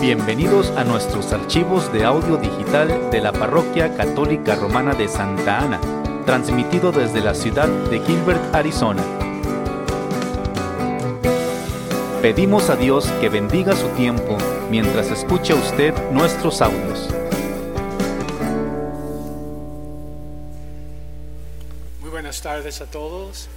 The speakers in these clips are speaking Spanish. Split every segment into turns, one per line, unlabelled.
Bienvenidos a nuestros archivos de audio digital de la Parroquia Católica Romana de Santa Ana, transmitido desde la ciudad de Gilbert, Arizona. Pedimos a Dios que bendiga su tiempo mientras escucha usted nuestros audios.
Muy buenas tardes a todos.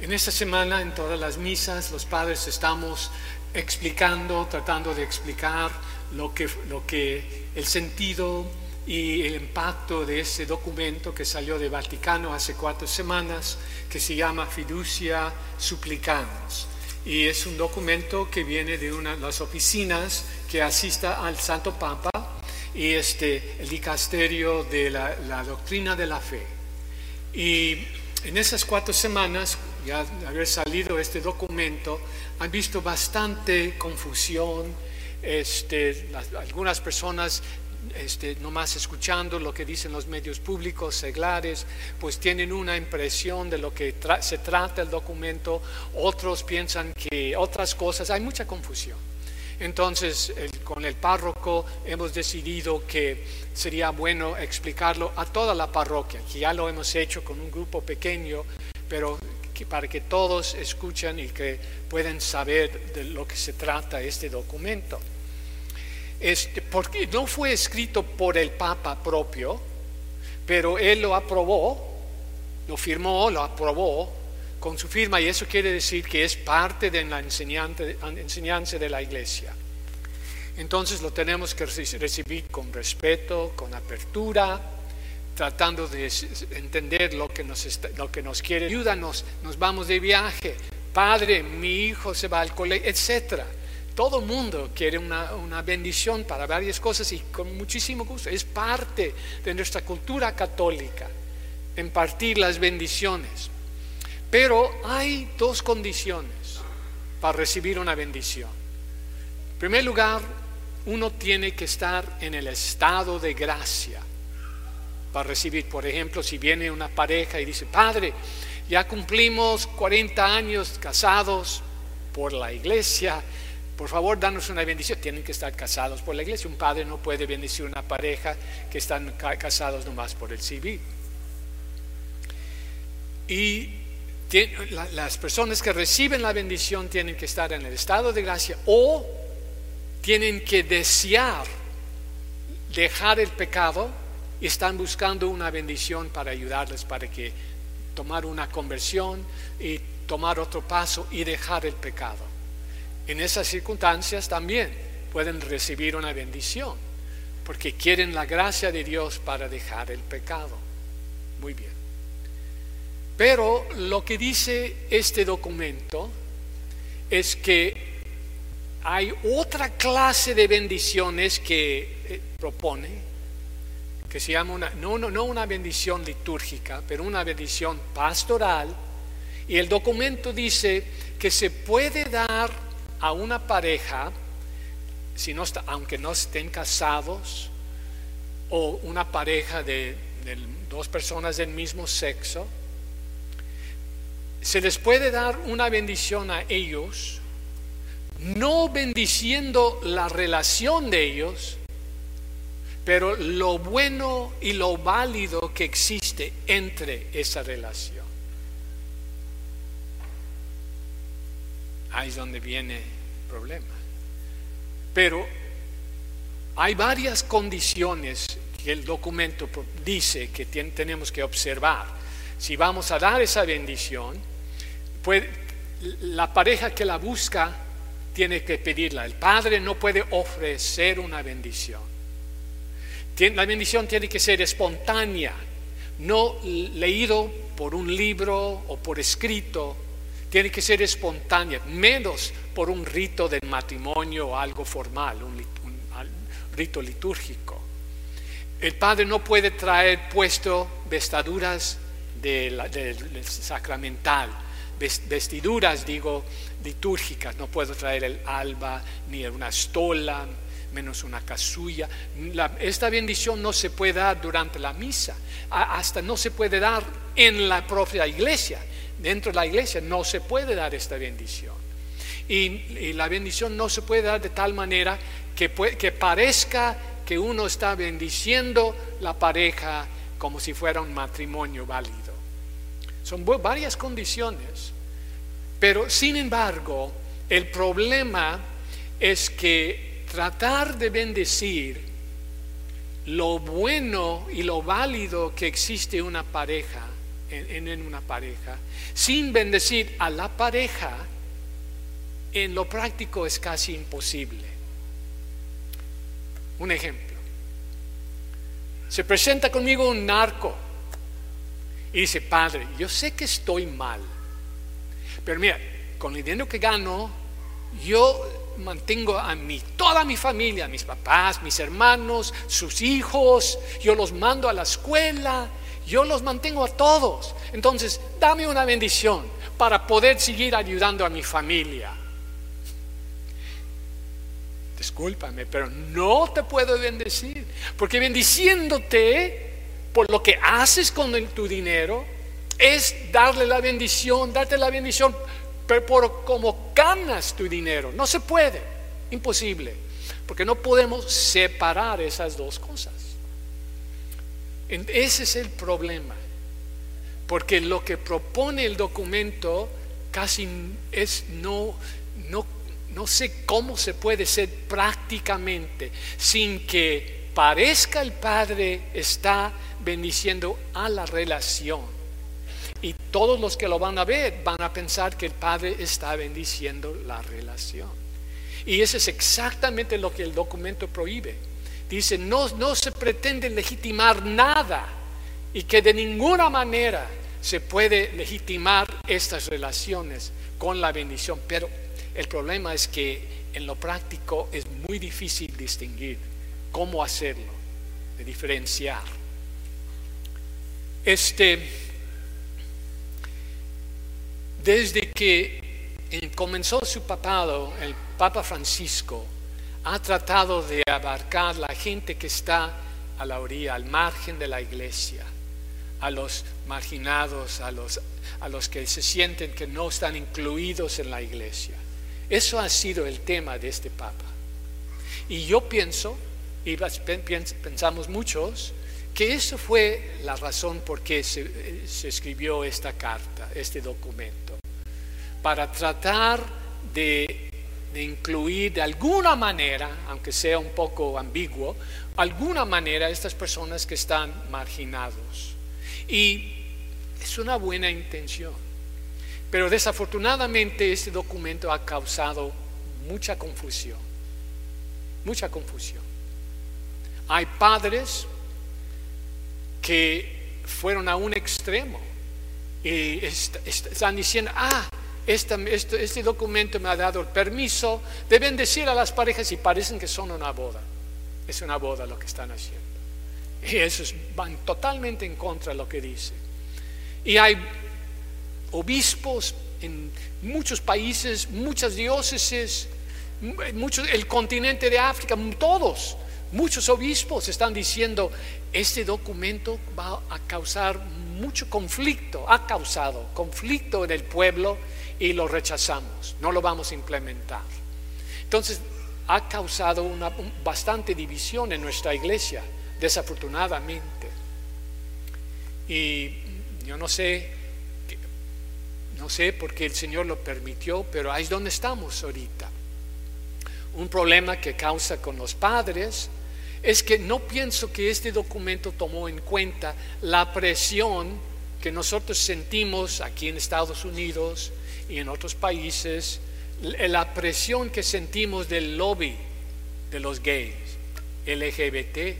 En esta semana, en todas las misas, los padres estamos explicando, tratando de explicar lo que, lo que el sentido y el impacto de ese documento que salió de Vaticano hace cuatro semanas, que se llama Fiducia Supplicans. Y es un documento que viene de una de las oficinas que asista al Santo Papa y este, el dicasterio de la, la doctrina de la fe. Y en esas cuatro semanas, ya de haber salido este documento, han visto bastante confusión. Este, algunas personas, este, nomás escuchando lo que dicen los medios públicos, seglares, pues tienen una impresión de lo que se trata el documento. Otros piensan que otras cosas, hay mucha confusión. Entonces, con el párroco hemos decidido que sería bueno explicarlo a toda la parroquia, que ya lo hemos hecho con un grupo pequeño, pero para que todos escuchen y que puedan saber de lo que se trata este documento. Este, porque no fue escrito por el Papa propio, pero él lo aprobó, lo firmó, lo aprobó con su firma y eso quiere decir que es parte de la enseñanza de la iglesia. Entonces lo tenemos que recibir con respeto, con apertura, tratando de entender lo que nos, lo que nos quiere. Ayúdanos, nos vamos de viaje. Padre, mi hijo se va al colegio, etc. Todo mundo quiere una, una, bendición para varias cosas y con muchísimo gusto. Es parte de nuestra cultura católica, impartir las bendiciones. Pero hay dos condiciones para recibir una bendición. En primer lugar, uno tiene que estar en el estado de gracia para recibir. Por ejemplo, si viene una pareja y dice, Padre, ya cumplimos 40 años casados por la iglesia, por favor, danos una bendición. Tienen que estar casados por la iglesia. Un padre no puede bendecir una pareja que están casados nomás por el civil. Y las personas que reciben la bendición tienen que estar en el estado de gracia o tienen que desear dejar el pecado están buscando una bendición para ayudarles para que tomar una conversión y tomar otro paso y dejar el pecado. En esas circunstancias también pueden recibir una bendición porque quieren la gracia de Dios para dejar el pecado. Muy bien. Pero lo que dice este documento es que hay otra clase de bendiciones que eh, propone, que se llama una, no, no, no una bendición litúrgica, pero una bendición pastoral. Y el documento dice que se puede dar a una pareja, si no aunque no estén casados, o una pareja de dos personas del mismo sexo, se les puede dar una bendición a ellos, no bendiciendo la relación de ellos, pero lo bueno y lo válido que existe entre esa relación. Ahí es donde viene el problema. Pero hay varias condiciones que el documento dice que tenemos que observar. Si vamos a dar esa bendición, la pareja que la busca tiene que pedirla. El padre no puede ofrecer una bendición. La bendición tiene que ser espontánea, no leído por un libro o por escrito. Tiene que ser espontánea, menos por un rito del matrimonio o algo formal, un, rito litúrgico. El padre no puede traer puesto vestaduras del sacramental vestiduras, digo, litúrgicas. No puedo traer el alba, ni una estola, menos una casulla. esta bendición no se puede dar durante la misa, hasta no se puede dar en la propia iglesia. Dentro de la iglesia no se puede dar esta bendición. Y, la bendición no se puede dar de tal manera que, que parezca que uno está bendiciendo la pareja como si fuera un matrimonio válido. Son varias condiciones, pero sin embargo, el problema es que tratar de bendecir lo bueno y lo válido que existe una pareja, en, en una pareja, sin bendecir a la pareja, en lo práctico es casi imposible. Un ejemplo. Se presenta conmigo un narco y dice, padre, yo sé que estoy mal, pero mira, con el dinero que gano, yo mantengo a mi, toda mi familia, mis papás, mis hermanos, sus hijos, yo los mando a la escuela, yo los mantengo a todos. Entonces, dame una bendición para poder seguir ayudando a mi familia. Discúlpame, pero no te puedo bendecir, porque bendiciéndote por lo que haces con tu dinero es darle la bendición, darte la bendición pero por cómo ganas tu dinero. No se puede, imposible, porque no podemos separar esas dos cosas. Ese es el problema, porque lo que propone el documento casi es no, no, no sé cómo se puede ser prácticamente sin que parezca el Padre está bendiciendo a la relación y todos los que lo van a ver van a pensar que el Padre está bendiciendo la relación. Y eso es exactamente lo que el documento prohíbe. Dice, no, no se pretende legitimar nada y que de ninguna manera se puede legitimar estas relaciones con la bendición. Pero el problema es que en lo práctico es muy difícil distinguir cómo hacerlo, de diferenciar. Este desde que comenzó su papado, el Papa Francisco ha tratado de abarcar la gente que está a la orilla, al margen de la iglesia, a los marginados, a los, a los que se sienten que no están incluidos en la iglesia. Eso ha sido el tema de este Papa. Y yo pienso, y pensamos muchos, que eso fue la razón por qué se, se escribió esta carta, este documento, para tratar de, incluir de alguna manera, aunque sea un poco ambiguo, alguna manera a estas personas que están marginados. Y es una buena intención. Pero desafortunadamente este documento ha causado mucha confusión, mucha confusión. Hay padres que fueron a un extremo y están diciendo, ah, este, este, documento me ha dado el permiso de bendecir a las parejas y parecen que son una boda. Es una boda lo que están haciendo. Y eso van totalmente en contra de lo que dice. Y hay obispos en muchos países, muchas diócesis, muchos, el continente de África, todos Muchos obispos están diciendo, este documento va a causar mucho conflicto, ha causado conflicto en el pueblo y lo rechazamos, no lo vamos a implementar. Entonces, ha causado una bastante división en nuestra iglesia, desafortunadamente. Y yo no sé, no sé por qué el Señor lo permitió, pero ahí es donde estamos ahorita. Un problema que causa con los padres, es que no pienso que este documento tomó en cuenta la presión que nosotros sentimos aquí en Estados Unidos y en otros países, la presión que sentimos del lobby de los gays, LGBT, eh,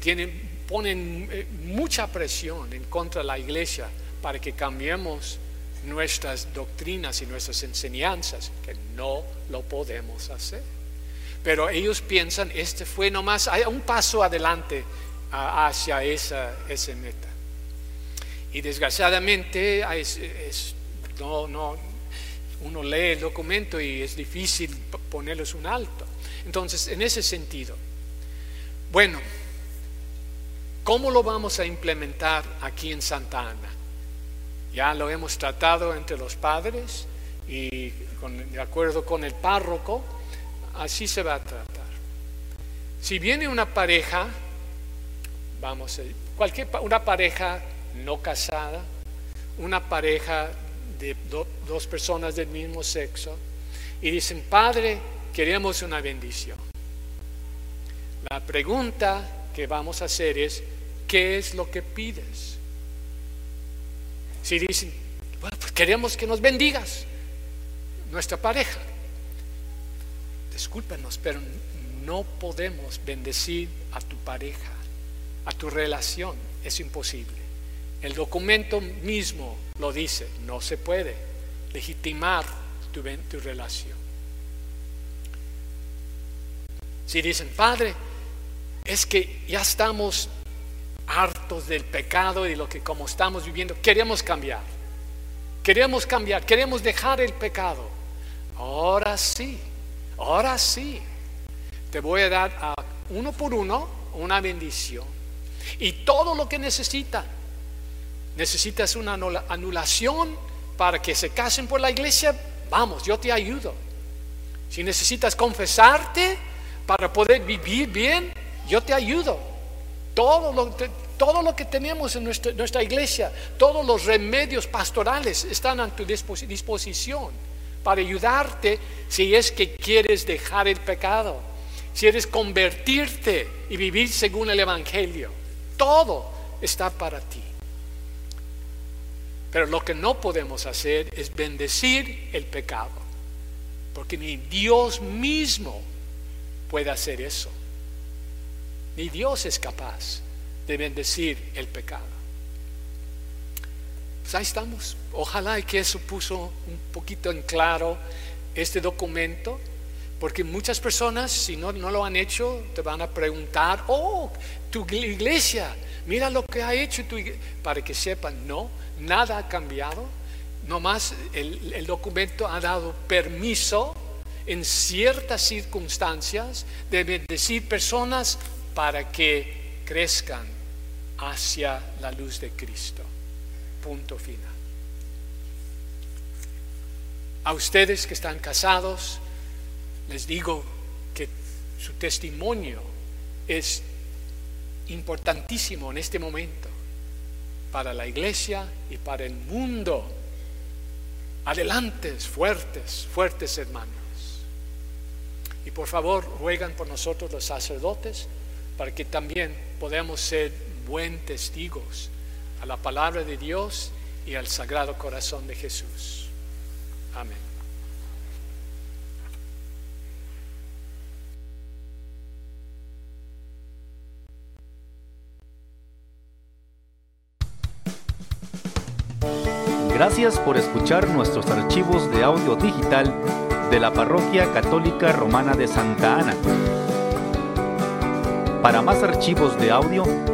tienen, ponen eh, mucha presión en contra de la iglesia para que cambiemos nuestras doctrinas y nuestras enseñanzas, que no lo podemos hacer. Pero ellos piensan, este fue nomás un paso adelante hacia esa, esa meta. Y desgraciadamente no, no, uno lee el documento y es difícil ponerles un alto. Entonces, en ese sentido, bueno, ¿cómo lo vamos a implementar aquí en Santa Ana? Ya lo hemos tratado entre los padres, y de acuerdo con el párroco, así se va a tratar. Si viene una pareja, vamos, cualquier una pareja no casada, una pareja de dos personas del mismo sexo, y dicen, Padre, queremos una bendición. La pregunta que vamos a hacer es, ¿qué es lo que pides? Si dicen, bueno, pues queremos que nos bendigas nuestra pareja. Discúlpenos, pero no podemos bendecir a tu pareja, a tu relación. Es imposible. El documento mismo lo dice, no se puede legitimar tu, tu relación. Si dicen, Padre, es que ya estamos hartos del pecado y lo que como estamos viviendo, queremos cambiar. Queremos cambiar, queremos dejar el pecado. Ahora sí, ahora sí. Te voy a dar uno por uno una bendición. Y todo lo que necesitan. Necesitas una anulación para que se casen por la iglesia. Vamos, yo te ayudo. Si necesitas confesarte para poder vivir bien, yo te ayudo. Todo lo, todo lo que tenemos en nuestra iglesia, todos los remedios pastorales están a tu disposición para ayudarte si es que quieres dejar el pecado, si quieres convertirte y vivir según el Evangelio. Todo está para ti. Pero lo que no podemos hacer es bendecir el pecado, porque ni Dios mismo puede hacer eso. Ni Dios es capaz de bendecir el pecado. Pues ahí estamos. Ojalá que eso puso un poquito en claro este documento, porque muchas personas, si no, no lo han hecho, te van a preguntar, oh, tu iglesia, mira lo que ha hecho tu iglesia, para que sepan, no, nada ha cambiado, nomás el, el documento ha dado permiso en ciertas circunstancias de bendecir personas para que crezcan hacia la luz de Cristo. Punto final. A ustedes que están casados, les digo que su testimonio es importantísimo en este momento para la iglesia y para el mundo. Adelante, fuertes, fuertes hermanos. Y por favor, ruegan por nosotros los sacerdotes para que también podamos ser buen testigos a la palabra de Dios y al sagrado corazón de Jesús. Amén.
Gracias por escuchar nuestros archivos de audio digital de la Parroquia Católica Romana de Santa Ana. Para más archivos de audio,